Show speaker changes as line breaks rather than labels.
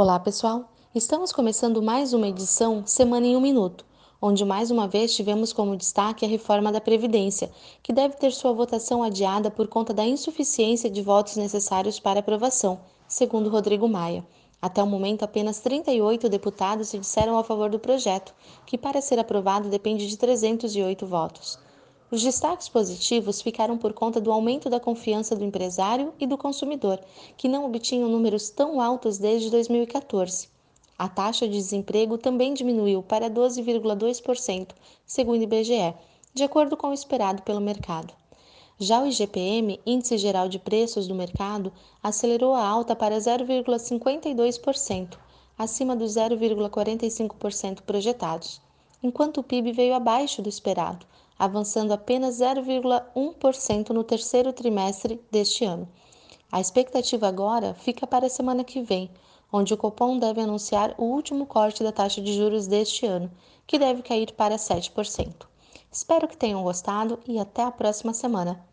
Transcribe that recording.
Olá, pessoal! Estamos começando mais uma edição Semana em um Minuto, onde mais uma vez tivemos como destaque a reforma da Previdência, que deve ter sua votação adiada por conta da insuficiência de votos necessários para aprovação, segundo Rodrigo Maia. Até o momento, apenas 38 deputados se disseram a favor do projeto, que para ser aprovado depende de 308 votos. Os destaques positivos ficaram por conta do aumento da confiança do empresário e do consumidor, que não obtinham números tão altos desde 2014. A taxa de desemprego também diminuiu para 12,2%, segundo o IBGE, de acordo com o esperado pelo mercado. Já o IGPM, Índice Geral de Preços do Mercado, acelerou a alta para 0,52%, acima dos 0,45% projetados, enquanto o PIB veio abaixo do esperado, avançando apenas 0,1% no terceiro trimestre deste ano. A expectativa agora fica para a semana que vem, onde o Copom deve anunciar o último corte da taxa de juros deste ano, que deve cair para 7%. Espero que tenham gostado e até a próxima semana.